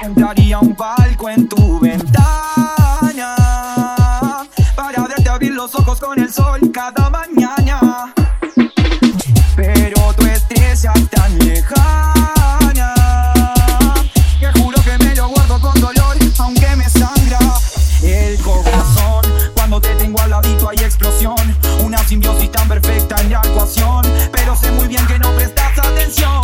Compraría un palco en tu ventana para verte abrir los ojos con el sol cada mañana. Pero tu estrella es tan lejana que juro que me lo guardo con dolor, aunque me sangra el corazón. Cuando te tengo al ladito hay explosión, una simbiosis tan perfecta en la ecuación. Pero sé muy bien que no prestas atención.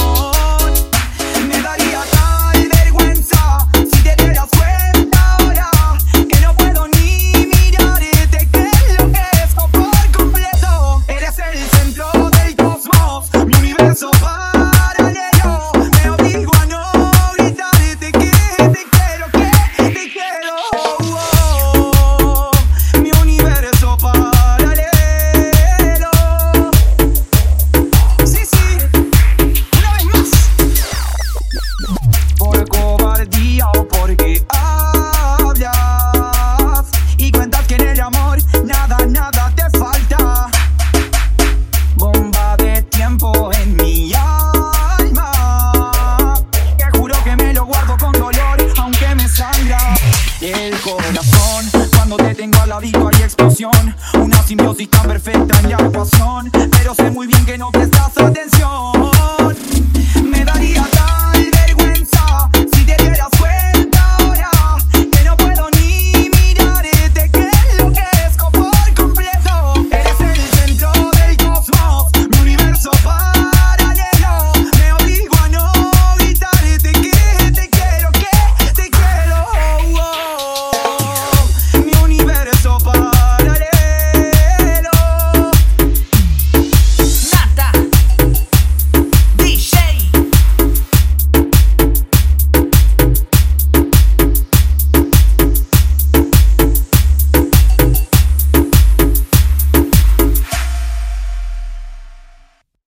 el corazón. Cuando te tengo al ladito hay explosión, una simbiosis tan perfecta en la ecuación. Pero sé muy bien que no prestas atención.